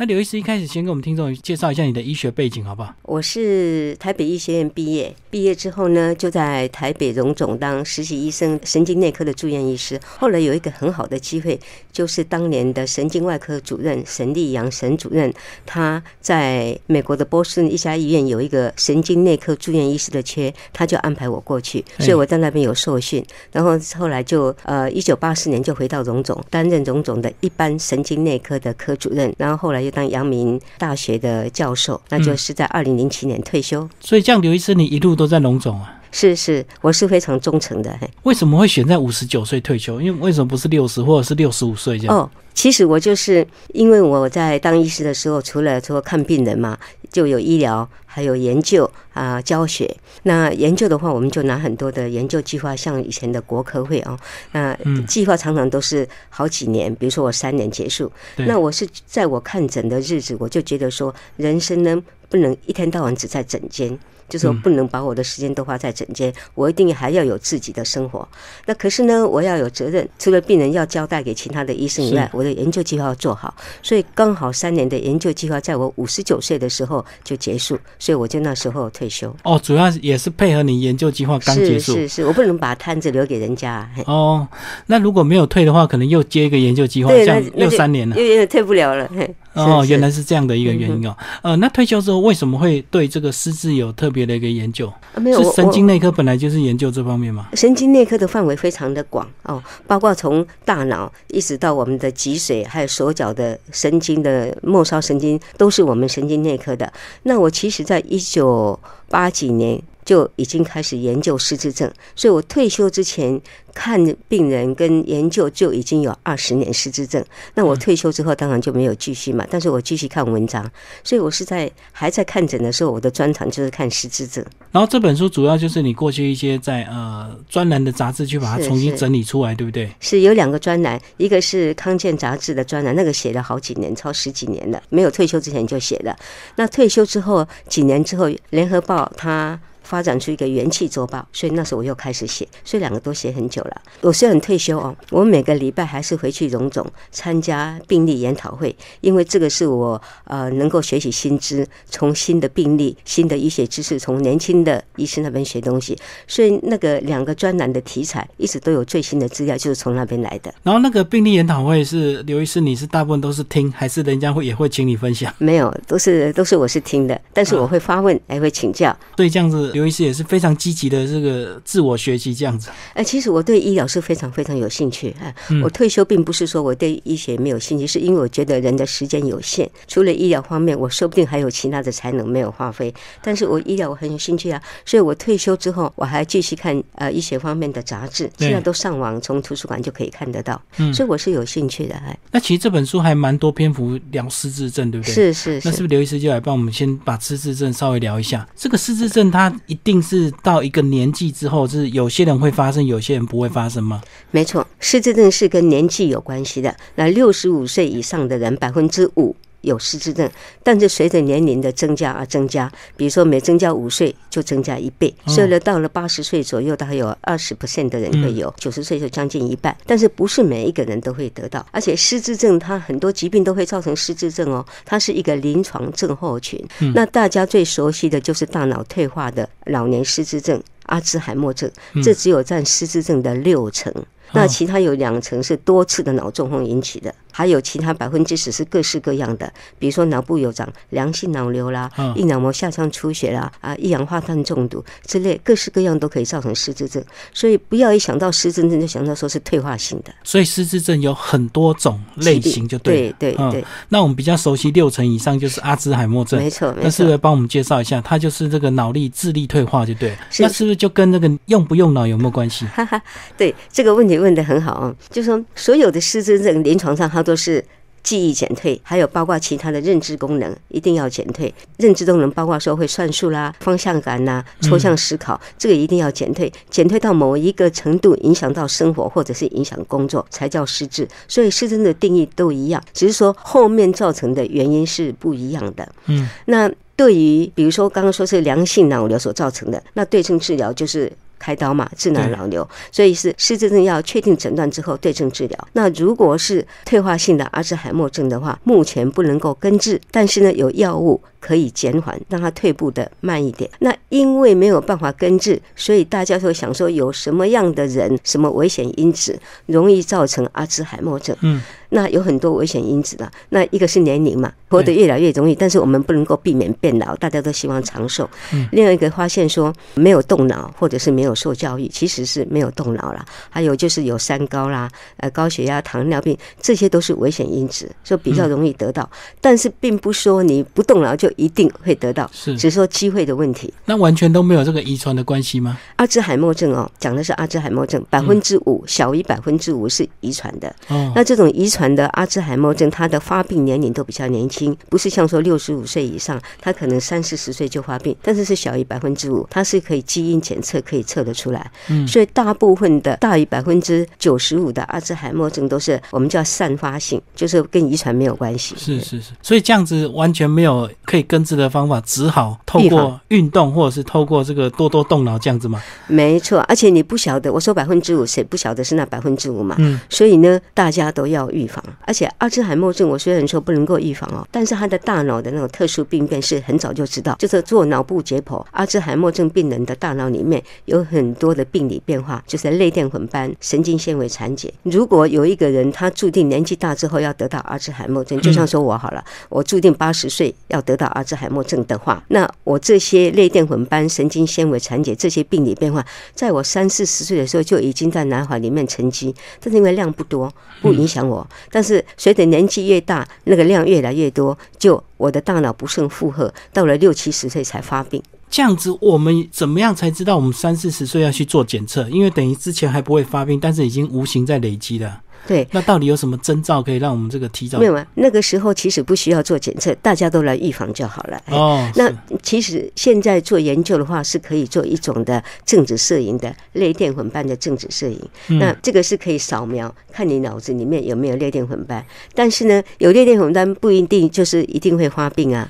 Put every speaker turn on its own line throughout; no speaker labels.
那刘医师一开始先给我们听众介绍一下你的医学背景，好不好？
我是台北医学院毕业，毕业之后呢，就在台北荣总当实习医生，神经内科的住院医师。后来有一个很好的机会，就是当年的神经外科主任沈立阳沈主任，他在美国的波士顿一家医院有一个神经内科住院医师的缺，他就安排我过去，所以我在那边有受训。然后后来就呃，一九八四年就回到荣总，担任荣总的一般神经内科的科主任。然后后来又当阳明大学的教授，那就是在二零零七年退休。
所以这样，刘医师你一路都在龙总啊？
是是，我是非常忠诚的。
为什么会选在五十九岁退休？因为为什么不是六十或者是六十五岁这样？
哦，其实我就是因为我在当医师的时候，除了说看病人嘛，就有医疗，还有研究啊，教学。那研究的话，我们就拿很多的研究计划，像以前的国科会哦，那计划常常都是好几年，比如说我三年结束。那我是在我看诊的日子，我就觉得说，人生呢不能一天到晚只在诊间。就是说不能把我的时间都花在诊间，我一定还要有自己的生活。那可是呢，我要有责任，除了病人要交代给其他的医生以外，我的研究计划要做好。所以刚好三年的研究计划，在我五十九岁的时候就结束，所以我就那时候退休。
哦，主要也是配合你研究计划刚结束。
是是是，我不能把摊子留给人家。
哦，那如果没有退的话，可能又接一个研究计划，这样又三年了，
又退不了了。
哦，原来是这样的一个原因哦。呃，那退休之后为什么会对这个失智有特别的一个研究？
没有，
是神经内科本来就是研究这方面嘛？
神经内科的范围非常的广哦，包括从大脑一直到我们的脊髓，还有手脚的神经的末梢神经，都是我们神经内科的。那我其实在一九八几年就已经开始研究失智症，所以我退休之前。看病人跟研究就已经有二十年失智症，那我退休之后当然就没有继续嘛，但是我继续看文章，所以我是在还在看诊的时候，我的专长就是看失智症。
然后这本书主要就是你过去一些在呃专栏的杂志去把它重新整理出来，对不对？
是有两个专栏，一个是康健杂志的专栏，那个写了好几年，超十几年了，没有退休之前就写了。那退休之后几年之后，联合报它。发展出一个元气周报，所以那时候我又开始写，所以两个都写很久了。我虽然退休哦，我每个礼拜还是回去荣总参加病例研讨会，因为这个是我呃能够学习新知，从新的病例、新的医学知识，从年轻的医生那边学东西。所以那个两个专栏的题材一直都有最新的资料，就是从那边来的。
然后那个病例研讨会是刘医师，你是大部分都是听，还是人家会也会请你分享？
没有，都是都是我是听的，但是我会发问，还会请教。
对，这样子。刘医师也是非常积极的这个自我学习这样子。
哎，其实我对医疗是非常非常有兴趣。哎，我退休并不是说我对医学没有兴趣，是因为我觉得人的时间有限，除了医疗方面，我说不定还有其他的才能没有发挥。但是我医疗我很有兴趣啊，所以我退休之后我还继续看呃医学方面的杂志，现在都上网从图书馆就可以看得到。嗯，所以我是有兴趣的。哎，
那其实这本书还蛮多篇幅聊失智症，对不对？
是是。
那是不是刘医师就来帮我们先把失智症稍微聊一下？这个失智症它一定是。到一个年纪之后，是有些人会发生，有些人不会发生吗？
没错，失智症是跟年纪有关系的。那六十五岁以上的人，百分之五。有失智症，但是随着年龄的增加而增加，比如说每增加五岁就增加一倍，所以呢，到了八十岁左右，大概有二十 percent 的人会有，九十岁就将近一半。但是不是每一个人都会得到，而且失智症它很多疾病都会造成失智症哦，它是一个临床症候群。那大家最熟悉的就是大脑退化的老年失智症、阿兹海默症，这只有占失智症的六成。那其他有两层是多次的脑中风引起的，还有其他百分之十是各式各样的，比如说脑部有长良性脑瘤啦，硬脑膜下腔出血啦，啊，一氧化碳中毒之类，各式各样都可以造成失智症。所以不要一想到失智症就想到说是退化性的。
所以失智症有很多种类型，就
对对对。
那我们比较熟悉六成以上就是阿兹海默症，
没错。
那是不是帮我们介绍一下？它就是这个脑力智力退化，就对。那是不是就跟那个用不用脑有没有关系？
哈哈，对这个问题。问的很好啊，就说所有的失智症临床上，它都是记忆减退，还有包括其他的认知功能一定要减退。认知功能包括说会算数啦、方向感呐、抽象思考，这个一定要减退。减退到某一个程度，影响到生活或者是影响工作，才叫失智。所以失智的定义都一样，只是说后面造成的原因是不一样的。嗯，那对于比如说刚刚说是良性脑瘤所造成的，那对症治疗就是。开刀嘛，治疗
对
脑瘤，所以是失智症要确定诊断之后对症治疗。那如果是退化性的阿兹海默症的话，目前不能够根治，但是呢有药物可以减缓，让它退步的慢一点。那因为没有办法根治，所以大家就想说有什么样的人，什么危险因子容易造成阿兹海默症？
嗯，
那有很多危险因子啦。那一个是年龄嘛，活得越来越容易，但是我们不能够避免变老，大家都希望长寿。
嗯
另外一个发现说没有动脑，或者是没有受教育，其实是没有动脑啦。还有就是有三高啦，呃，高血压、糖尿病，这些都是危险因子，所以比较容易得到。但是并不说你不动脑就一定会得到，
是
只是说机会的问题。
那完全都没有这个遗传的关系吗？
阿兹海默症哦，讲的是阿兹海默症，百分之五小于百分之五是遗传的。
哦，
那这种遗传的阿兹海默症，它的发病年龄都比较年轻，不是像说六十五岁以上，它可能三四十岁就发病，但是是小于百分之五，它是可以基因检测可以测得出来。
嗯
所以大部分的大于百分之九十五的阿兹海默症都是我们叫散发性，就是跟遗传没有关系。
是是是，所以这样子完全没有可以根治的方法，只好透过运动或者是透过这个多多动脑这样子嘛。
没错，而且你不晓得，我说百分之五，谁不晓得是那百分之五嘛？
嗯，
所以呢，大家都要预防。而且阿兹海默症，我虽然说不能够预防哦，但是他的大脑的那种特殊病变是很早就知道，就是做脑部解剖，阿兹海默症病人的大脑里面有很多的病理变化，就是类淀粉斑、神经纤维残解。如果有一个人他注定年纪大之后要得到阿兹海默症，就像说我好了，我注定八十岁要得到阿兹海默症的话，那我这些类淀粉斑、神经纤维残解这些病理变化，在我三四十岁的时候就已经在脑海里面沉积，但是因为量不多，不影响我。但是随着年纪越大，那个量越来越多，就我的大脑不胜负荷，到了六七十岁才发病。
这样子我们怎么样才知道我们三四十岁要去做检测？因为等于之前还不会发病，但是已经无形在累积了。
对，
那到底有什么征兆可以让我们这个提早
没？有啊，那个时候其实不需要做检测，大家都来预防就好了。哎
哦，
那其实现在做研究的话，是可以做一种的正子摄影的类淀粉斑的正子摄影。
嗯
那这个是可以扫描，看你脑子里面有没有类淀粉斑。但是呢，有类淀粉斑不一定就是一定会发病啊。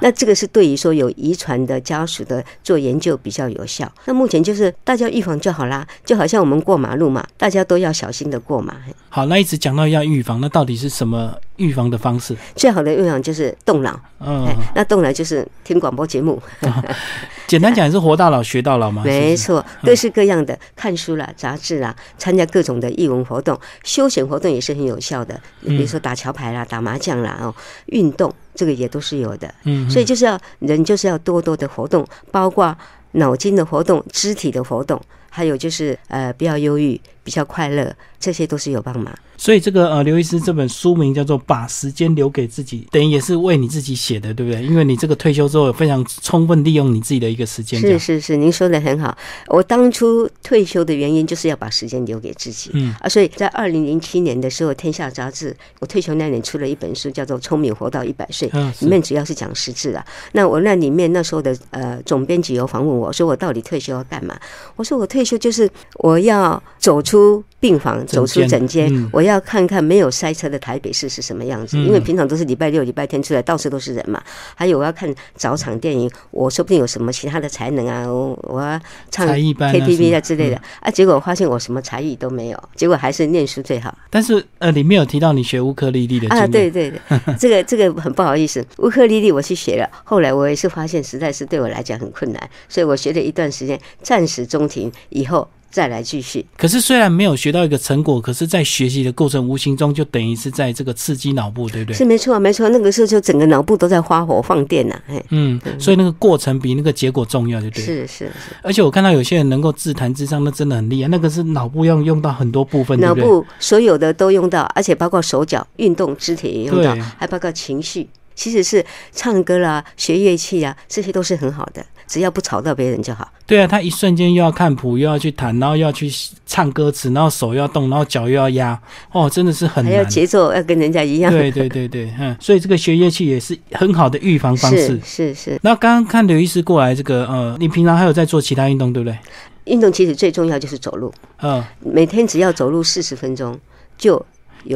那这个是对于说有遗传的家属的做研究比较有效。那目前就是大家预防就好啦，就好像我们过马路嘛，大家都要小心的过马。
好，那一直讲到要预防，那到底是什么预防的方式？
最好的预防就是动脑，
嗯
哎，，那动脑就是听广播节目。
简单讲也是活到老学到老嘛。
没错，各式各样的看书啦、杂志啦，参加各种的艺文活动、休闲活动也是很有效的。比如说打桥牌啦、打麻将啦，哦，运动这个也都是有的。
嗯，
所以就是要人就是要多多的活动，包括脑筋的活动、肢体的活动，还有就是呃不要忧郁，比较快乐，这些都是有帮忙。
所以这个呃，刘医师这本书名叫做《把时间留给自己》，等于也是为你自己写的，对不对？因为你这个退休之后，非常充分利用你自己的一个时间，
是是是，您说的很好。我当初退休的原因就是要把时间留给自己。
嗯
啊，所以在二零零七年的时候，《天下》杂志我退休那年出了一本书，叫做《聪明活到一百岁》。
嗯，是
里面主要是讲识字的。那我那里面那时候的呃总编辑有访问我说，我到底退休要干嘛？我说我退休就是我要走出病房，走出
诊间，嗯
我要看看没有塞车的台北市是什么样子。
嗯
因为平常都是礼拜六、礼拜天出来，到处都是人嘛。还有我要看早场电影，我说不定有什么其他的才能啊，我我要唱 KTV 啊之类的、啊。结果我发现我什么才艺都没有，结果还是念书最好。
但是呃，里面有提到你学乌克丽丽的，
啊，对对对，这个这个很不好意思，乌克丽丽我去学了，后来我也是发现实在是对我来讲很困难，所以我学了一段时间，暂时中停，以后再来继续。
可是虽然没有学到一个成果，可是在学习的过程，无形中就等于是在这个刺激脑部，对不对？
是没错没错，那个时候就整个脑部都在发火放电呐、哎，
嗯，所以那个过程比那个结果重要，对不对？
是是是，
而且我看到有些人能够自弹自唱，那真的很厉害。那个是脑部要用到很多部分？
脑部所有的都用到，而且包括手脚运动、肢体也用到，还包括情绪。其实是唱歌啦、学乐器啊，这些都是很好的，只要不吵到别人就好。
对啊，他一瞬间又要看谱，又要去弹，然后又要去唱歌词，然后手又要动，然后脚又要压，哦，真的是很
还要
难。
节奏要跟人家一样。
对对对对，嗯，所以这个学乐器也是很好的预防方式
是。是是，
那刚刚看刘医师过来，这个呃，你平常还有在做其他运动，对不对？
运动其实最重要就是走路，
嗯，
每天只要走路四十分钟就。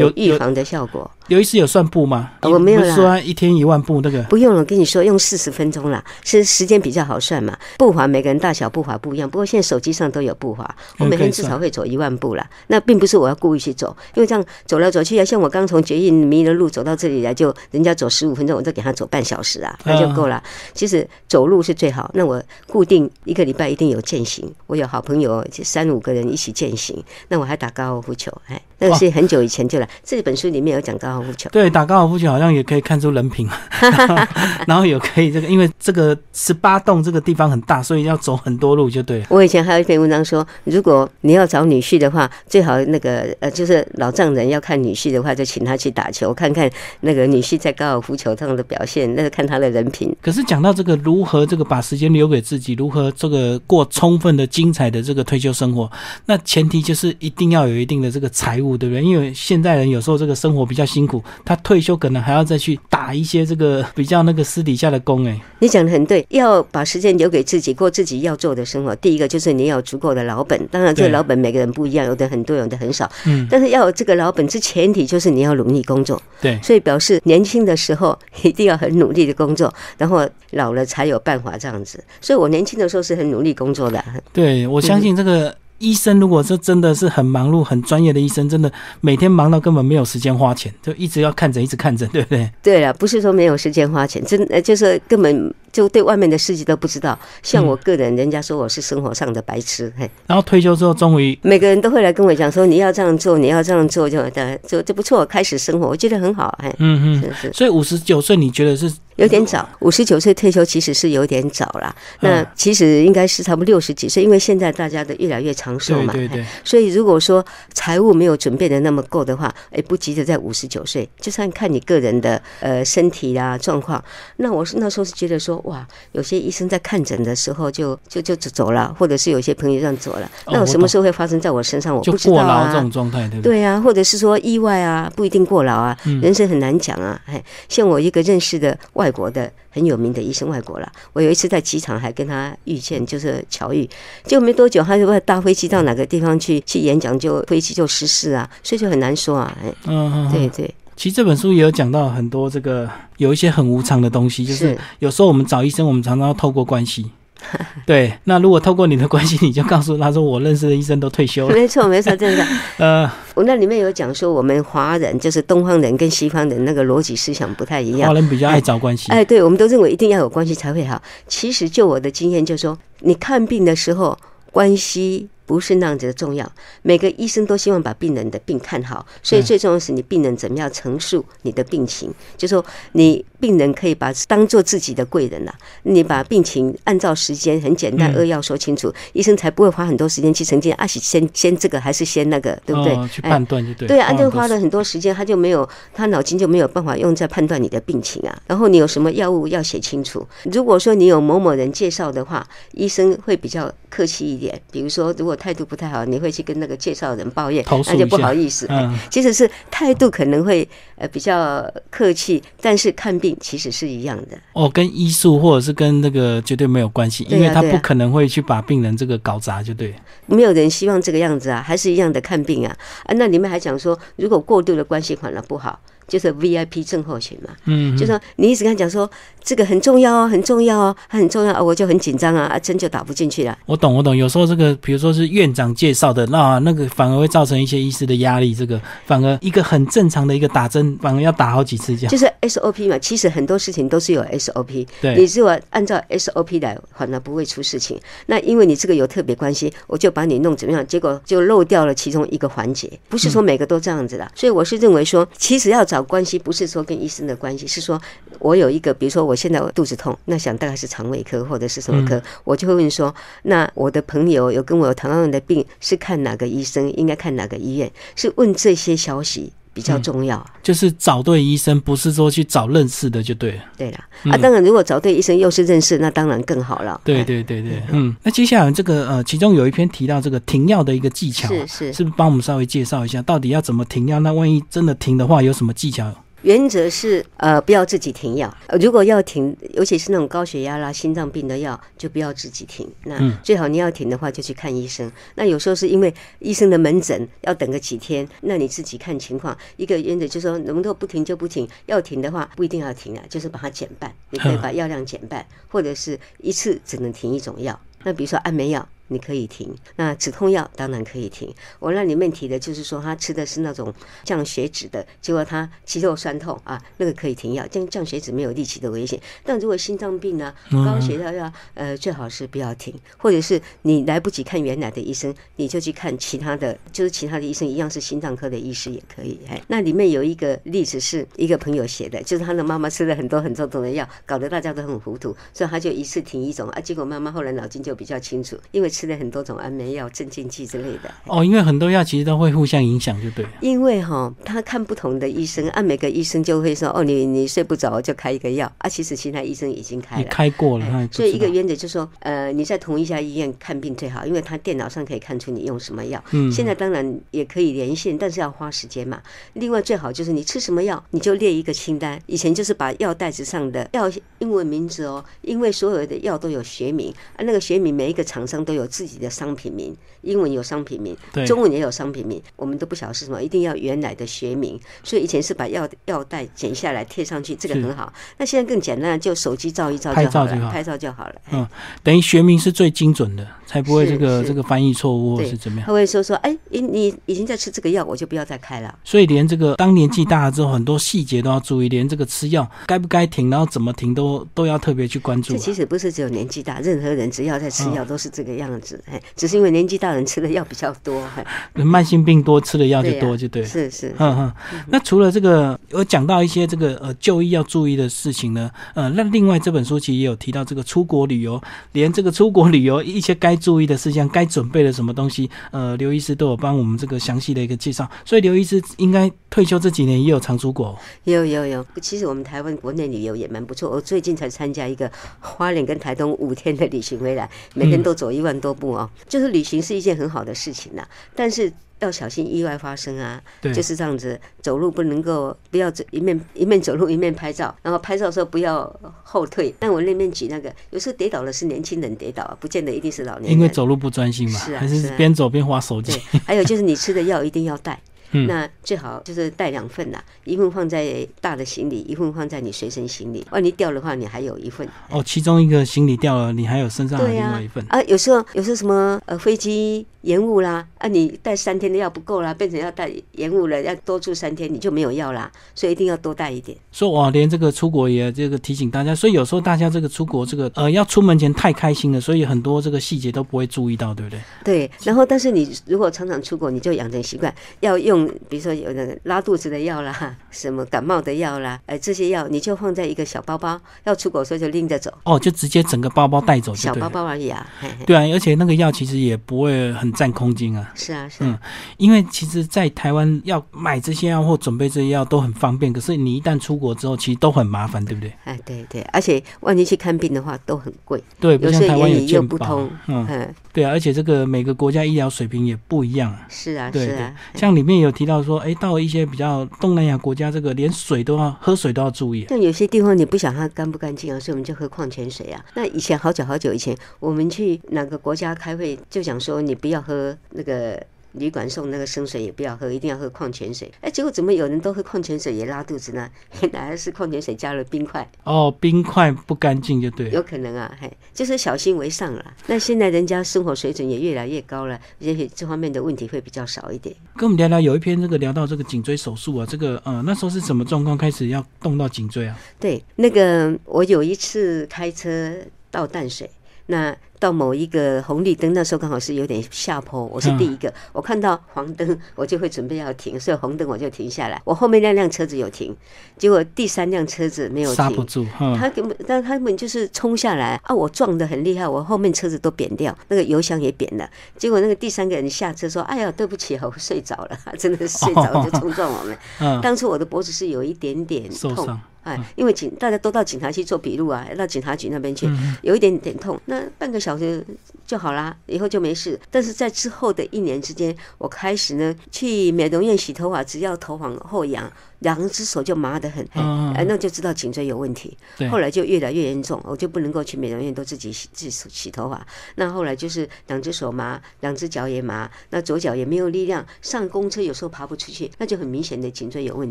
有预防的效果。
有一次有算步吗？
我没有啦。
说一天一万步那个
不用了，我跟你说，用四十分钟啦，是时间比较好算嘛。步伐每个人大小步伐不一样，不过现在手机上都有步伐，我每天至少会走一万步啦。那并不是我要故意去走，因为这样走来走去啊，像我刚从捷运迷了路走到这里来，就人家走十五分钟，我再给他走半小时啊，那就够了。其实走路是最好。那我固定一个礼拜一定有践行，我有好朋友三五个人一起践行，那我还打高尔夫球，哎。那个是很久以前就了。这本书里面有讲高尔夫球，
对，打高尔夫球好像也可以看出人品，然后有可以这个，因为这个十八洞这个地方很大，所以要走很多路就对。
我以前还有一篇文章说，如果你要找女婿的话，最好那个呃，就是老丈人要看女婿的话，就请他去打球，看看那个女婿在高尔夫球上的表现，那个看他的人品。
可是讲到这个如何这个把时间留给自己，如何这个过充分的精彩的这个退休生活，那前提就是一定要有一定的这个财务。对不对？因为现代人有时候这个生活比较辛苦，他退休可能还要再去打一些这个 比较那个私底下的工。哎，
你讲的很对，要把时间留给自己过自己要做的生活。第一个就是你要足够的老本，当然这个老本每个人不一样，有的很多，有的很少。嗯，但是要有这个老本之前提就是你要努力工作。
对，
所以表示年轻的时候一定要很努力的工作，然后老了才有办法这样子。所以我年轻的时候是很努力工作的。
对，我相信这个。医生如果是真的是很忙碌、很专业的医生，真的每天忙到根本没有时间花钱，就一直要看诊，一直看诊，对不对？
对了，不是说没有时间花钱，真呃就是根本就对外面的世界都不知道。像我个人，人家说我是生活上的白痴，嘿。
然后退休之后，终于
每个人都会来跟我讲说，你要这样做，你要这样做，就的就就不错，开始生活，我觉得很好，嘿。嗯嗯，是是。
所以五十九岁，你觉得是？
有点早，五十九岁退休其实是有点早了。那其实应该是差不多六十几岁，因为现在大家都越来越长寿嘛。
对对对。
所以如果说财务没有准备的那么够的话，哎，不急着在五十九岁，就算看你个人的呃身体啦状况。那我是那时候是觉得说，哇，有些医生在看诊的时候就就就走了，或者是有些朋友这样走了。那我什么时候会发生在我身上？我不知道
啊。这种状态对不对？
对啊，或者是说意外啊，不一定过劳啊。人生很难讲啊。哎，像我一个认识的外国的很有名的医生，外国了。我有一次在机场还跟他遇见，就是巧遇。结果没多久，他就搭飞机到哪个地方去去演讲，就飞机就失事啊，所以就很难说啊。嗯，对对。
其实这本书也有讲到很多这个有一些很无常的东西，就是有时候我们找医生，我们常常要透过关系。对，那如果透过你的关系，你就告诉他说，我认识的医生都退休了。
没错，没错，真的。呃，我那里面有讲说，我们华人就是东方人跟西方人那个逻辑思想不太一样。
华人比较爱找关系。
哎，对，我们都认为一定要有关系才会好。其实就我的经验，就说你看病的时候，关系。不是那样子的重要，每个医生都希望把病人的病看好，所以最重要是你病人怎么样陈述你的病情，就说你病人可以把当做自己的贵人呐，你把病情按照时间很简单扼要说清楚，医生才不会花很多时间去澄清啊，先先这个还是先那个，对不对？
去判断就对。
对啊，就花了很多时间，他就没有他脑筋就没有办法用在判断你的病情啊。然后你有什么药物要写清楚。如果说你有某某人介绍的话，医生会比较客气一点，比如说如果。态度不太好，你会去跟那个介绍人抱怨，那就不好意思。嗯，其实是态度可能会呃比较客气，但是看病其实是一样的。
哦，跟医术或者是跟那个绝对没有关系，因为他不可能会去把病人这个搞砸，就对。
没有人希望这个样子啊，还是一样的看病啊啊！那你们还讲说，如果过度的关系反而不好。就是 VIP 症候群嘛，嗯，就说你一直跟他讲说这个很重要哦，很重要哦，很重要，哦我就很紧张啊，啊针就打不进去了。
我懂，我懂。有时候这个，比如说是院长介绍的，那那个反而会造成一些医师的压力。这个反而一个很正常的一个打针，反而要打好几次这样。
就是 SOP 嘛，其实很多事情都是有 SOP。
对，
你如果按照 SOP 来，反而不会出事情。那因为你这个有特别关系，我就把你弄怎么样，结果就漏掉了其中一个环节。不是说每个都这样子的，所以我是认为说，其实要找关系，不是说。跟医生的关系是说，我有一个，比如说我现在我肚子痛，那想大概是肠胃科或者是什么科，我就会问说，那我的朋友有跟我有糖尿病的病，是看哪个医生，应该看哪个医院，是问这些消息比较重要。
就是找对医生，不是说去找认识的就对了。
对了，啊，当然如果找对医生又是认识，那当然更好了。
对对对对，嗯，那接下来这个呃，其中有一篇提到这个停药的一个技巧，
是是，
是不是帮我们稍微介绍一下，到底要怎么停药？那万一真的停的话，有什么技巧？
原则是呃不要自己停药，呃如果要停，尤其是那种高血压啦、心脏病的药，就不要自己停。那
嗯
最好你要停的话，就去看医生。那有时候是因为医生的门诊要等个几天，那你自己看情况。一个原则就是说，能够不停就不停，要停的话不一定要停啊，就是把它减半，你可以把药量减半，或者是一次只能停一种药。那比如说安眠药。你可以停，那止痛药当然可以停。我那里面提的就是说，他吃的是那种降血脂的，结果他肌肉酸痛啊，那个可以停药。降降血脂没有力气的危险，但如果心脏病呢、高血压呀，呃，最好是不要停，或者是你来不及看原来的医生，你就去看其他的，就是其他的医生一样是心脏科的医师也可以。哎，那里面有一个例子是一个朋友写的，就是他的妈妈吃了很多很多种的药，搞得大家都很糊涂，所以他就一次停一种啊，结果妈妈后来脑筋就比较清楚，因为吃了很多种安眠药、镇静剂之类的。
哦，因为很多药其实都会互相影响，就对了。
因为哈，他看不同的医生，按每个医生就会说，哦，你你睡不着就开一个药啊，其实其他医生已经开
你
了。
开过了，
所以一个原则就是说，呃，你在同一家医院看病最好，因为他电脑上可以看出你用什么药。
嗯
现在当然也可以连线，但是要花时间嘛。另外最好就是你吃什么药，你就列一个清单。以前就是把药袋子上的药英文名字哦，因为所有的药都有学名啊，那个学名每一个厂商都有自己的商品名，英文有商品名，
对
中文也有商品名，我们都不晓得是什么，一定要原来的学名。所以以前是把药药袋剪下来贴上去，这个很好。那现在更简单，就手机照一照就好了，
拍照就好
拍照就好了。哎
嗯等于学名是最精准的，才不会这个这个翻译错误或是怎么样。
他会说说，哎，你你已经在吃这个药，我就不要再开了。
所以连这个当年纪大了之后，很多细节都要注意，连这个吃药该不该停，然后怎么停都都要特别去关注啊。
这其实不是只有年纪大，任何人只要在吃
嗯
药都是这个样子。哎，只是因为年纪大人吃的药比较多。哎
慢性病多，吃的药就多，就对。
是是，
嗯嗯，那除了这个，有讲到一些这个呃就医要注意的事情呢，呃，那另外这本书其实也有提到这个出国旅游，连这个出国旅游一些该注意的事项、该准备的什么东西，呃，刘医师都有帮我们这个详细的一个介绍。所以刘医师应该退休这几年也有常出国哦，
有有有。其实我们台湾国内旅游也蛮不错。我最近才参加一个花莲跟台东五天的旅行回来，每天都走一万多步哦。就是旅行是一件很好的事情呐，但是。要小心意外发生啊！
对，
就是这样子，走路不能够不要走一面一面走路一面拍照，然后拍照的时候不要后退。但我那边举那个，有时候跌倒的是年轻人跌倒啊，不见得一定是老年人。
因为走路不专心嘛，
是啊
还是边走边划手机
对。，还有就是你吃的药一定要带。
嗯
那最好就是带两份啦，一份放在大的行李，一份放在你随身行李。万一掉的话，你还有一份。
哦，其中一个行李掉了，你还有身上还有、另外一份。
啊，有时候有时候什么呃飞机延误啦，啊你带三天的药不够啦，变成要带延误了，要多住三天，你就没有药啦，所以一定要多带一点。
说哇，连这个出国也这个提醒大家，所以有时候大家这个出国这个呃要出门前太开心了，所以很多这个细节都不会注意到，对不对？
对，然后但是你如果常常出国，你就养成习惯，要用比如说有那个拉肚子的药啦，什么感冒的药啦，呃这些药你就放在一个小包包，要出国的时候就拎着走，
哦，就直接整个包包带走就
小包。包而已啊。嘿嘿。
对啊，而且那个药其实也不会很占空间啊，
是啊，是
嗯
啊，
因为其实，在台湾要买这些药或准备这些药都很方便，可是你一旦出国之后，其实都很麻烦，对不对？
哎，对对，而且万一去看病的话都很贵，
对，不
有时候
像台湾有
言语又
健保
不通，
嗯，
嗯，
对啊，而且这个每个国家医疗水平也不一样啊。
是啊，
对对
是啊，，
像里面有提到说，哎，到一些比较东南亚国家，这个连水都要喝水都要注意。
像有些地方你不想它干不干净啊，所以我们就喝矿泉水啊。那以前好久好久以前，我们去哪个国家开会，就讲说你不要喝那个。旅馆送那个生水也不要喝，一定要喝矿泉水。哎，结果怎么有人都喝矿泉水也拉肚子呢？原来是矿泉水加了冰块，
哦，冰块不干净就对了。
有可能啊，嘿，就是小心为上了。那现在人家生活水准也越来越高了，也许这方面的问题会比较少一点。
跟我们聊聊，有一篇这个聊到这个颈椎手术啊，这个呃那时候是什么状况开始要动到颈椎啊？
对，那个我有一次开车到淡水，那到某一个红绿灯，那时候刚好是有点下坡，我是第一个，我看到黄灯，我就会准备要停，所以红灯我就停下来。我后面那辆车子有停，结果第三辆车子没有停。
刹不住，嗯，
他根本，但他们就是冲下来啊！我撞得很厉害，我后面车子都扁掉，那个油箱也扁了。结果那个第三个人下车说：“哎呀，对不起，我睡着了，真的是睡着就冲撞我们。”
嗯，
当初我的脖子是有一点点痛，哎，因为警大家都到警察去做笔录啊，到警察局那边去，
嗯
有一点点痛，那半个小就就好啦，以后就没事。但是在之后的一年之间，我开始呢去美容院洗头发，只要头往后仰，两只手就麻得很，嘿
嗯
哎那就知道颈椎有问题。
对
后来就越来越严重，我就不能够去美容院都自己洗自己洗头发。那后来就是两只手麻，两只脚也麻，那左脚也没有力量，上公车有时候爬不出去，那就很明显的颈椎有问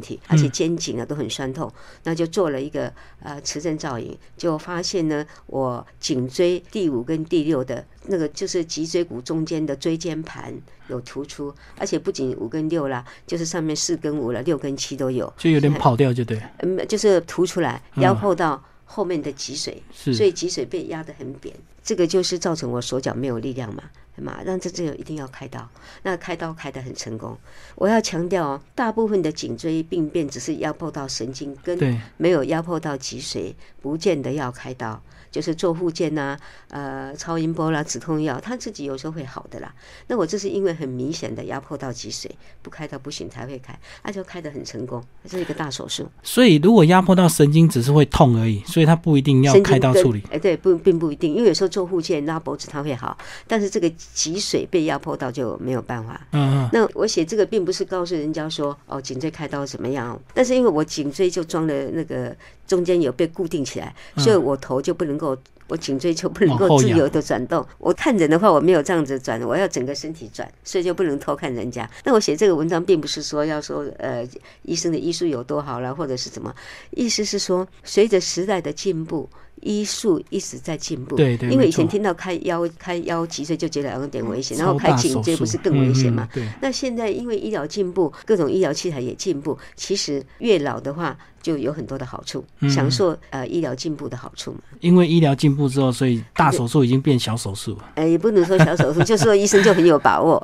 题，而且肩颈啊都很酸痛。那就做了一个呃磁振造影，就发现呢，我颈椎第五跟第六的那个就是脊椎骨中间的椎间盘有突出，而且不仅五跟六啦，就是上面四跟五了，六跟七都有。
就有点跑掉，就对，
嗯，就是凸出来，压迫到后面的脊髓，
是
所以脊髓被压得很扁，这个就是造成我手脚没有力量嘛。嘛，让这这个一定要开刀，那开刀开得很成功。我要强调哦，大部分的颈椎病变只是压迫到神经根，
对，
没有压迫到脊髓，不见得要开刀。就是做复健呐、呃，超音波啦、止痛药，他自己有时候会好的啦。那我这是因为很明显的压迫到脊髓，不开刀不行才会开，那就开得很成功，这是一个大手术。
所以如果压迫到神经，只是会痛而已，所以他不一定要开刀处理。
哎，对，不并不一定，因为有时候做护健拉脖子它会好，但是这个脊髓被压迫到就没有办法。
嗯嗯，
那我写这个并不是告诉人家说哦颈椎开刀怎么样，但是因为我颈椎就装了那个中间有被固定起来，所以我头就不能够。我颈椎就不能够自由的转动。我看人的话，我没有这样子转，我要整个身体转，所以就不能偷看人家。那我写这个文章，并不是说要说呃医生的医术有多好了，或者是怎么，意思是说随着时代的进步。医术一直在进步，
对对
因为以前听到开腰开腰脊椎就觉得有点危险，然后
超
开颈椎不是更危险吗？
对，
那现在因为医疗进步，各种医疗器材也进步，其实越老的话就有很多的好处，
嗯
享受呃医疗进步的好处嘛。
因为医疗进步之后，所以大手术已经变小手术了。
呃，也不能说小手术，就是说医生就很有把握。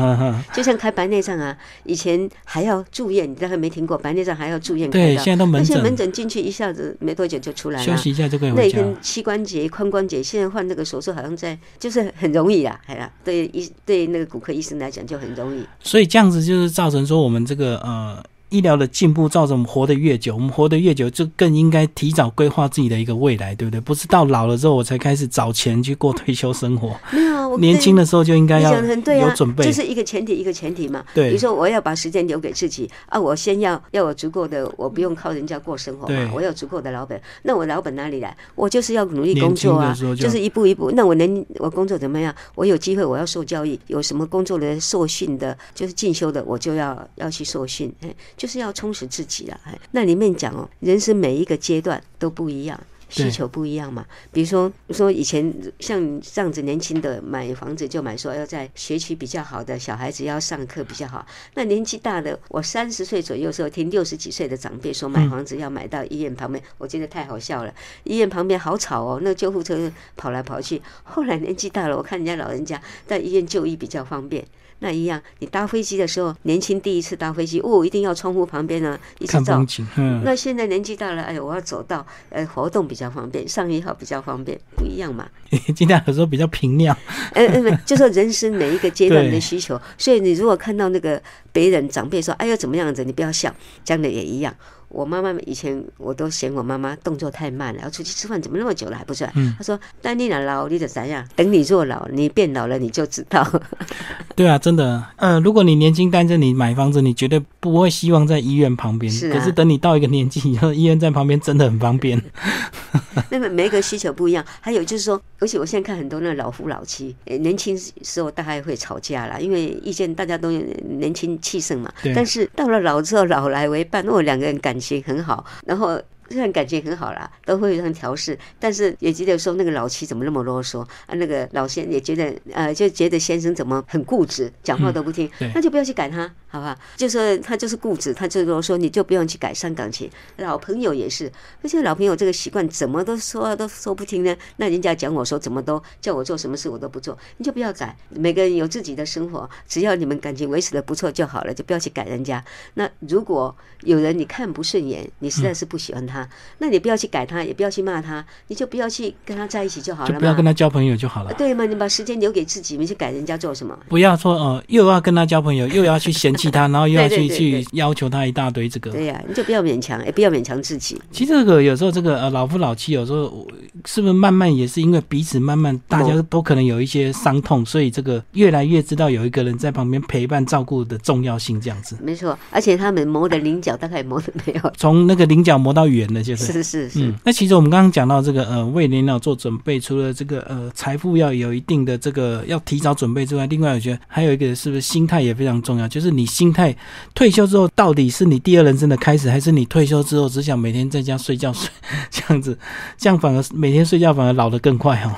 就像开白内障啊，以前还要住院，你大概没听过，白内障还要住院
对，现在都门诊，
那些门诊进去一下子没多久就出来了。
休息一下就可以
那根膝关节、髋关节，现在换那个手术好像在，就是很容易啊，哎呀，对医对那个骨科医生来讲就很容易。
所以这样子就是造成说我们这个呃医疗的进步，造成我们活得越久，我们活得越久，就更应该提早规划自己的一个未来，对不对？不是到老了之后我才开始找钱去过退休生活，
没有
年轻的时候就应该要有准备。
这是一个前提，一个前提嘛。
对
比如说我要把时间留给自己啊，我先要要有足够的，我不用靠人家过生活
对
嘛，我有足够的老本。那我老本哪里来？我就是要努力工作啊
就
就是一步一步。那我能我工作怎么样？我有机会我要受教育，有什么工作的受训的，就是进修的，我就要要去受训，哎，就是要充实自己啊。哎，那里面讲哦，人生每一个阶段都不一样。需求不一样嘛，比如说说以前像这样子年轻的买房子就买说要在学区比较好的小孩子要上课比较好，那年纪大的我三十岁左右的时候听六十几岁的长辈说买房子要买到医院旁边，我觉得太好笑了，医院旁边好吵哦，那救护车跑来跑去。后来年纪大了，我看人家老人家在医院就医比较方便。那一样，你搭飞机的时候，年轻第一次搭飞机，哦，一定要窗户旁边呢，一直照
看风。景，嗯，
那现在年纪大了，哎，我要走到呃活动比较方便，上一号比较方便，不一样嘛。
今天有时候比较平亮，
嗯嗯，就说人生每一个阶段的需求，所以你如果看到那个别人长辈说，哎呀怎么样子，你不要笑，讲的也一样。我妈妈以前我都嫌我妈妈动作太慢了，要出去吃饭怎么那么久了还不出来？
嗯
她说：“但你哪老，你得怎样？等你做老，你变老了你就知道。
对啊，真的，呃，如果你年轻单身，你买房子，你绝对不会希望在医院旁边。
是啊
可是等你到一个年纪以后，医院在旁边真的很方便。
那么每一个需求不一样，还有就是说，而且我现在看很多那老夫老妻，呃年轻时候大概会吵架啦，因为意见大家都年轻气盛嘛
对。
但是到了老之后，老来为伴，如果，两个人感情很好，然后。虽然感情很好啦，都会让调试，但是也觉得说那个老妻怎么那么啰嗦啊？那个老先也觉得呃，就觉得先生怎么很固执，讲话都不听，
对
那就不要去改他，好不好？就说他就是固执，他就啰嗦，你就不用去改伤感情。老朋友也是，而且老朋友这个习惯怎么都说都说不听呢？那人家讲我说怎么都叫我做什么事我都不做，你就不要改。每个人有自己的生活，只要你们感情维持的不错就好了，就不要去改人家。那如果有人你看不顺眼，你实在是不喜欢他，他，那你不要去改他，也不要去骂他，你就不要去跟他在一起就好了。
就不要跟他交朋友就好了。
对嘛？你把时间留给自己，你去改人家做什么？
不要说呃，又要跟他交朋友，又要去嫌弃他，然后又要去去要求他一大堆这个。
对呀、你就不要勉强，也不要勉强自己。
其实这个有时候这个呃老夫老妻，有时候是不是慢慢也是因为彼此慢慢大家都可能有一些伤痛，所以这个越来越知道有一个人在旁边陪伴照顾的重要性，这样子。
没错，而且他们磨的棱角大概磨的没有。
从那个棱角磨到圆的，就是。
是是是，
嗯，那其实我们刚刚讲到这个呃，为年老做准备，除了这个呃财富要有一定的这个要提早准备之外，另外我觉得还有一个是不是心态也非常重要，就是你心态退休之后到底是你第二人生的开始，还是你退休之后只想每天在家睡觉睡 这样子，这样反而每天睡觉反而老得更快哦。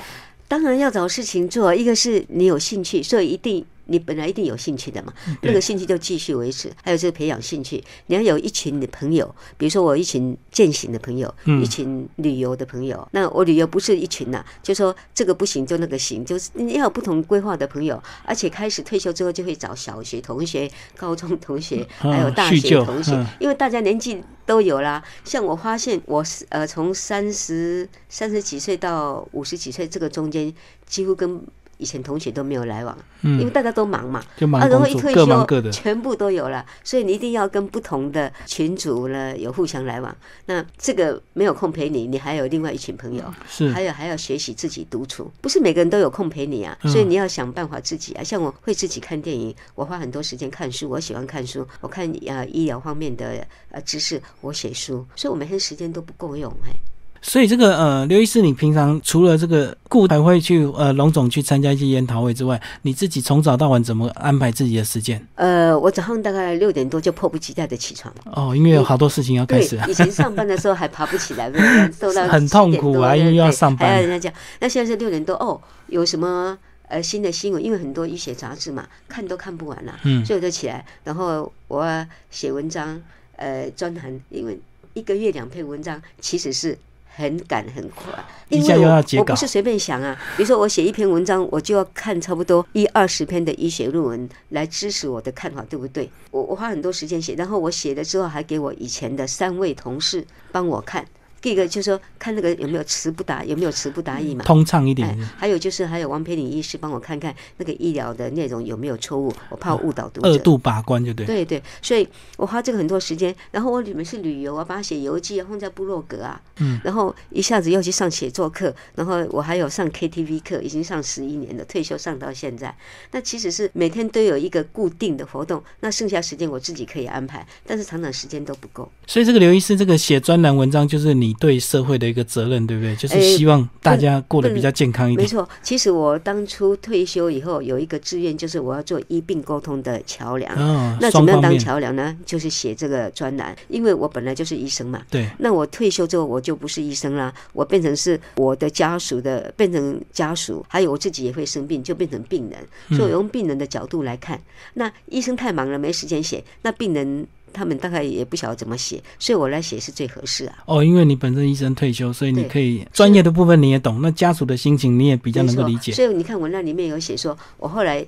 当然要找事情做，一个是你有兴趣，所以一定你本来一定有兴趣的嘛，那个兴趣就继续维持。还有就是培养兴趣，你要有一群的朋友，比如说我一群践行的朋友，
嗯
一群旅游的朋友。那我旅游不是一群呐、就说这个不行就那个行，就是你要有不同规划的朋友，而且开始退休之后就会找小学同学、高中同学，
嗯
还有大学同学
嗯，
因为大家年纪都有啦。像我发现我是呃从三十三十几岁到五十几岁这个中间，几乎跟以前同学都没有来往，因为
嗯，
大家都忙嘛。
就忙
啊，然后，一退休
各各。
全部都有了，所以你一定要跟不同的群组呢有互相来往。那这个没有空陪你，你还有另外一群朋友，
是
还有还要学习自己独处，不是每个人都有空陪你啊，
嗯
所以你要想办法自己啊。像我会自己看电影，我花很多时间看书，我喜欢看书，我看呃医疗方面的呃知识，我写书，所以我每天时间都不够用哎。
所以这个呃，刘医师，你平常除了这个顾还会去呃龙总去参加一些研讨会之外，你自己从早到晚怎么安排自己的时间？
呃，我早上大概六点多就迫不及待的起床。
哦，因为有好多事情要开始啊。
以前上班的时候还爬不起来，对不对瘦到
很痛苦啊
7点多
因为要上班
还要人家讲。那现在是六点多哦，有什么呃新的新闻？因为很多医学杂志嘛，看都看不完了、
嗯
所以我就起来，然后我要写文章，呃，专栏，因为一个月两篇文章其实是。很赶很快，因为我
又要
我不是随便想啊。比如说我写一篇文章，我就要看差不多一二十篇的医学论文来支持我的看法，对不对？我我花很多时间写，然后我写了之后还给我以前的三位同事帮我看。第一个就是说看那个有没有词不达，有没有词不达意嘛。
通畅一点
哎，还有就是还有王培林医师帮我看看那个医疗的内容有没有错误，我怕误导读者。
二度把关就对。
对对，所以我花这个很多时间，然后我里面是旅游啊，把它写游记啊，放在部落格啊，
嗯，
然后一下子又去上写作课，然后我还有上 KTV 课，已经上十一年了，退休上到现在。那其实是每天都有一个固定的活动，那剩下时间我自己可以安排，但是常常时间都不够。
所以这个刘医师这个写专栏文章，就是你对社会的一个责任，对不对？就是
哎
希望大家过得比较健康一点。
没错，其实我当初退休以后有一个志愿，就是我要做医病沟通的桥梁。
哦，
那怎么样当桥梁呢？就是写这个专栏，因为我本来就是医生嘛。
对，
那我退休之后，我就不是医生啦，我变成是我的家属的，变成家属，还有我自己也会生病，就变成病人。
嗯
所以我用病人的角度来看，那医生太忙了，没时间写，那病人他们大概也不晓得怎么写，所以我来写是最合适啊。
哦，因为你本身医生退休，所以你可以专业的部分你也懂，那家属的心情你也比较能够理解。
所以你看文案里面有写说，我后来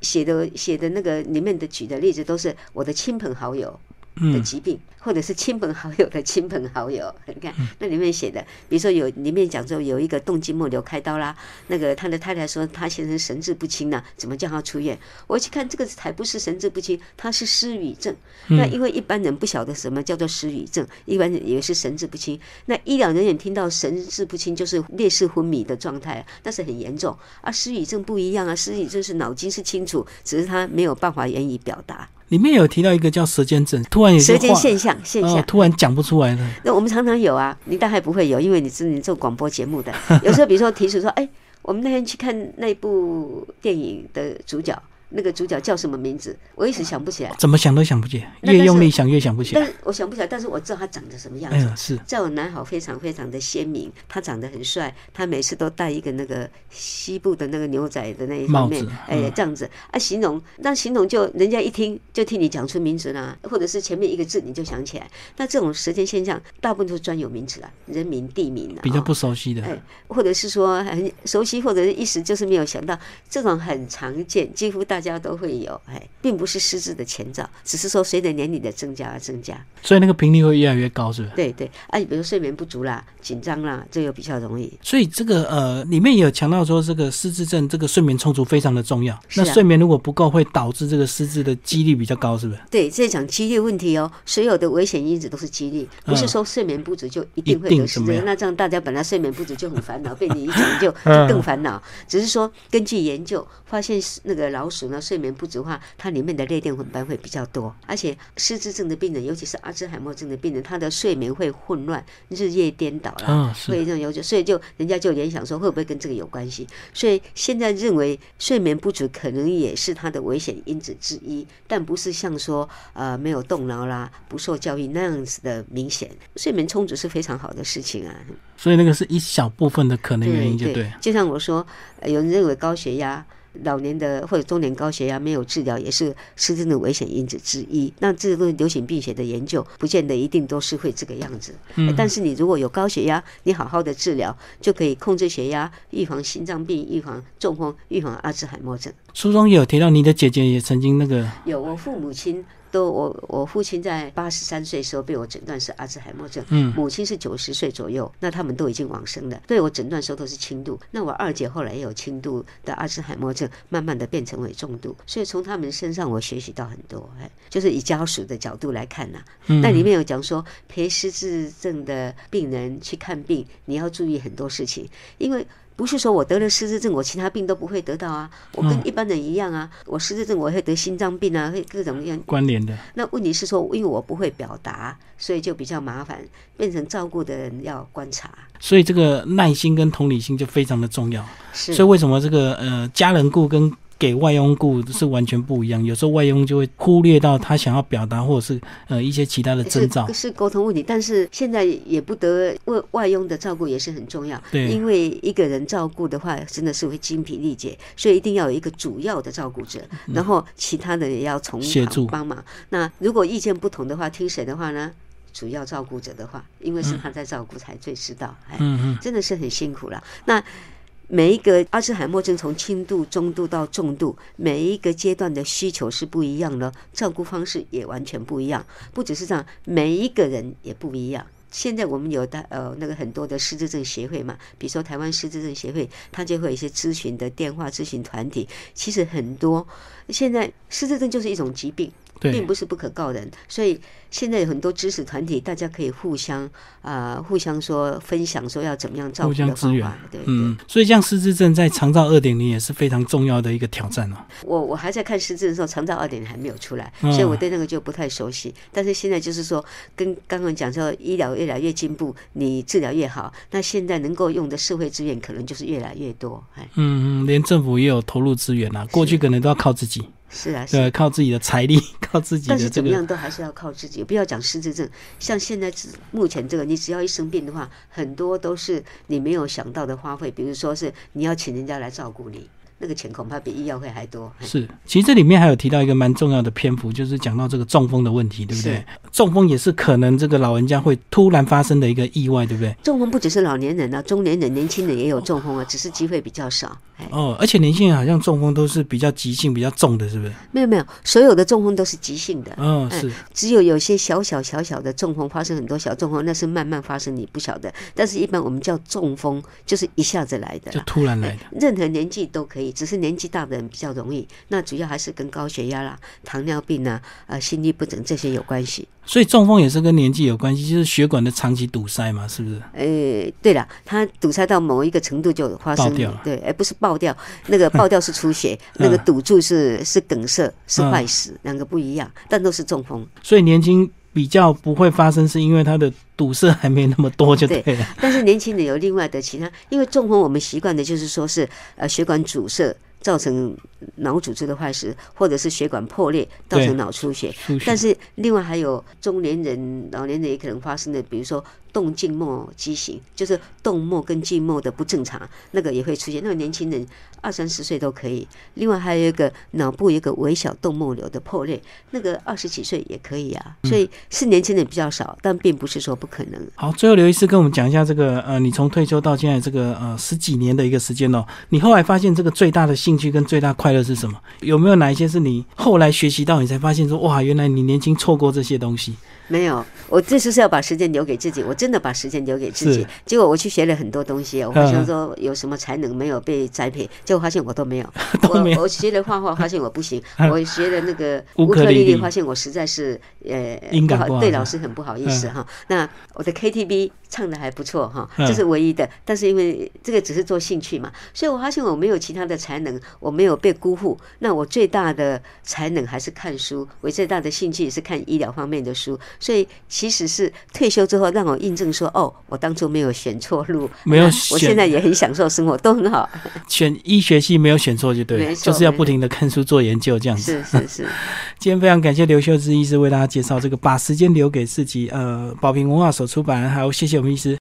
写的写的那个里面的举的例子都是我的亲朋好友的
嗯，
疾病，或者是亲朋好友的亲朋好友。你看
嗯
那里面写的，比如说有里面讲说有一个动静脉瘤开刀啦，那个他的太太说他先生神志不清呐、怎么叫他出院？我去看这个才不是神志不清，他是失语症。
嗯
那因为一般人不晓得什么叫做失语症，一般人以为是神志不清。那医疗人员听到神志不清就是烈士昏迷的状态，那是很严重。啊，失语症不一样啊，失语症是脑筋是清楚，只是他没有办法言语表达，
里面有提到一个叫舌尖症，突然有
舌尖现象现象
哦，。突然讲不出来了。
那我们常常有啊，你大概不会有，因为你是你做广播节目的。有时候比如说提出说，哎，我们那天去看那部电影的主角，那个主角叫什么名字？我一时想不起来。
怎么想都想不起来，越用力想越想不起来。
但是我想不起来，但是我知道他长得什么样子。
哎呀，是
在我南好非常非常的鲜明，他长得很帅，他每次都戴一个那个西部的那个牛仔的那一方面，哎
嗯，
这样子啊，形容那形容就人家一听就替你讲出名字啦，或者是前面一个字你就想起来。那这种时间现象，大部分都是专有名词啦，人名地名啦，哦
比较不熟悉的。
哎，或者是说很熟悉，或者是一时就是没有想到，这种很常见，几乎大大家都会有，哎，并不是失智的前兆，只是说随着年龄的增加而增加。
所以那个频率会越来越高，是不是？
对对，啊，比如睡眠不足啦、紧张啦，这个比较容易。
所以这个呃，里面也有强调说，这个失智症这个睡眠充足非常的重要。
啊
那睡眠如果不够，会导致这个失智的几率比较高，是不是？
对，这讲几率问题哦，所有的危险因子都是几率，不是说睡眠不足就一定会得失智。那这样大家本来睡眠不足就很烦恼，被你一讲就 就更烦恼。只是说根据研究发现，那个老鼠呢睡眠不足的话，它里面的类淀粉斑会比较多，而且失智症的病人，尤其是阿兹海默症的病人，他的睡眠会混乱、日夜颠倒啦。会这种有，所以就人家就联想说会不会跟这个有关系？所以现在认为睡眠不足可能也是他的危险因子之一，但不是像说呃没有动脑啦、不受教育那样子的明显。睡眠充足是非常好的事情啊。
所以那个是一小部分的可能原因，就
对
对。
就像我说，呃有人认为高血压。老年的或者中年高血压没有治疗，也是失智的危险因子之一。那这个流行病学的研究，不见得一定都是会这个样子。
嗯
但是你如果有高血压，你好好的治疗，就可以控制血压，预防心脏病，预防中风，预防阿兹海默症。
书中也有提到，你的姐姐也曾经那个
有我父母亲都我我父亲在八十三岁时候被我诊断是阿兹海默症，
嗯
母亲是九十岁左右，那他们都已经往生了。对我诊断时候都是轻度，那我二姐后来也有轻度的阿兹海默症，慢慢的变成为重度，所以从他们身上我学习到很多，哎，就是以家属的角度来看呐、
嗯
那里面有讲说陪失智症的病人去看病，你要注意很多事情，因为。不是说我得了失智症，我其他病都不会得到啊。我跟
嗯
一般人一样啊，我失智症我会得心脏病啊，会各种各样
关联的，
那问题是说，因为我不会表达，所以就比较麻烦，变成照顾的人要观察。
所以这个耐心跟同理心就非常的重要。
是
所以为什么这个呃家人顾跟给外佣雇是完全不一样？有时候外佣就会忽略到他想要表达或者是呃一些其他的征兆
是。是沟通问题，但是现在也不得外外佣的照顾也是很重要。
对
因为一个人照顾的话，真的是会精疲力竭，所以一定要有一个主要的照顾者，然后其他的也要从
嗯协助
旁帮忙。那如果意见不同的话，听谁的话呢？主要照顾者的话，因为是他在照顾，才最知道。哎，
嗯嗯，
真的是很辛苦了。那每一个阿兹海默症从轻度、中度到重度，每一个阶段的需求是不一样的，照顾方式也完全不一样。不只是这样，每一个人也不一样。现在我们有的呃那个很多的失智症协会嘛，比如说台湾失智症协会，它就会有一些咨询的电话咨询团体。其实很多现在失智症就是一种疾病，并，不是不可告人，所以现在有很多知识团体，大家可以互相啊、互相说分享，说要怎么样照顾
互相支援
的方法。对对，
嗯，所以这样失智症在长照二点零也是非常重要的一个挑战哦。
我我还在看失智的时候，长照二点零还没有出来，
嗯
所以我对那个就不太熟悉。但是现在就是说，跟刚刚讲说，医疗越来越进步，你治疗越好，那现在能够用的社会资源可能就是越来越多。哎，
嗯嗯，连政府也有投入资源啊，过去可能都要靠自己，
是啊，是啊
对，靠自己的财力，靠自己
但是怎么样都还是要靠自己，不要讲失智症。像现在只目前这个，你只要一生病的话，很多都是你没有想到的花费，比如说是你要请人家来照顾你，那个钱恐怕比医药费还多。哎
是，其实这里面还有提到一个蛮重要的篇幅，就是讲到这个中风的问题，对不对？中风也是可能这个老人家会突然发生的一个意外，对不对？
中风不只是老年人啊，中年人、年轻人也有中风啊，只是机会比较少。哎，
哦，而且年轻人好像中风都是比较急性、比较重的，是不是？
没有没有，所有的中风都是急性的。
嗯，
哎
是，
只有有些小小小小的中风发生很多小中风，那是慢慢发生，你不晓得。但是一般我们叫中风，就是一下子来的
就。突然来的。
任何年纪都可以，只是年纪大的人比较容易。那主要还是跟高血压啦、糖尿病啊、呃心律不整这些有关系。
所以中风也是跟年纪有关系，就是血管的长期堵塞嘛，是不是？
呃，对了，它堵塞到某一个程度就发生
爆掉了
对，而不是爆掉。那个爆掉是出血，那个堵住是是梗塞，是
嗯
坏死，两个不一样，但都是中风。
所以年轻比较不会发生，是因为它的堵塞还没那么多就对了。
但是年轻人有另外的其他，因为中风我们习惯的就是说是呃血管阻塞造成脑组织的坏死，或者是血管破裂造成脑出血。
出血
但是另外还有中年人、老年人也可能发生的，比如说动静脉畸形，就是动脉跟静脉的不正常，那个也会出现。那个年轻人二三十岁都可以。另外还有一个脑部一个微小动脉瘤的破裂，那个二十几岁也可以啊。所以是年轻人比较少，但并不是说不可能。
好，最后刘医师跟我们讲一下这个呃，你从退休到现在这个呃十几年的一个时间哦，你后来发现这个最大的兴趣跟最大快乐是什么？有没有哪一些是你后来学习到，你才发现说哇，原来你年轻错过这些东西？
没有，我这次是要把时间留给自己，我真的把时间留给自己。结果我去学了很多东西，我好像说有什么才能没有被栽培，结果发现我都没有。我我学了画画，发现我不行；我学了那个乌克丽丽，发现我实在是呃对老师很不好意思哈。那我的 KTV 唱的还不错哈，这是唯一的。但是因为这个只是做兴趣嘛，所以我发现我没有其他的才能，我没有被辜负。那我最大的才能还是看书，我最大的兴趣也是看医疗方面的书。所以其实是退休之后让我印证说，哦，我当初没有选错路，
没有，
我现在也很享受生活，都很好。
选医学系没有选错就对，就是要不停的看书做研究这样子。
是是是。
今天非常感谢刘秀芝医师为大家介绍这个把时间留给自己，呃，宝平文化所出版，还有谢谢我们医师。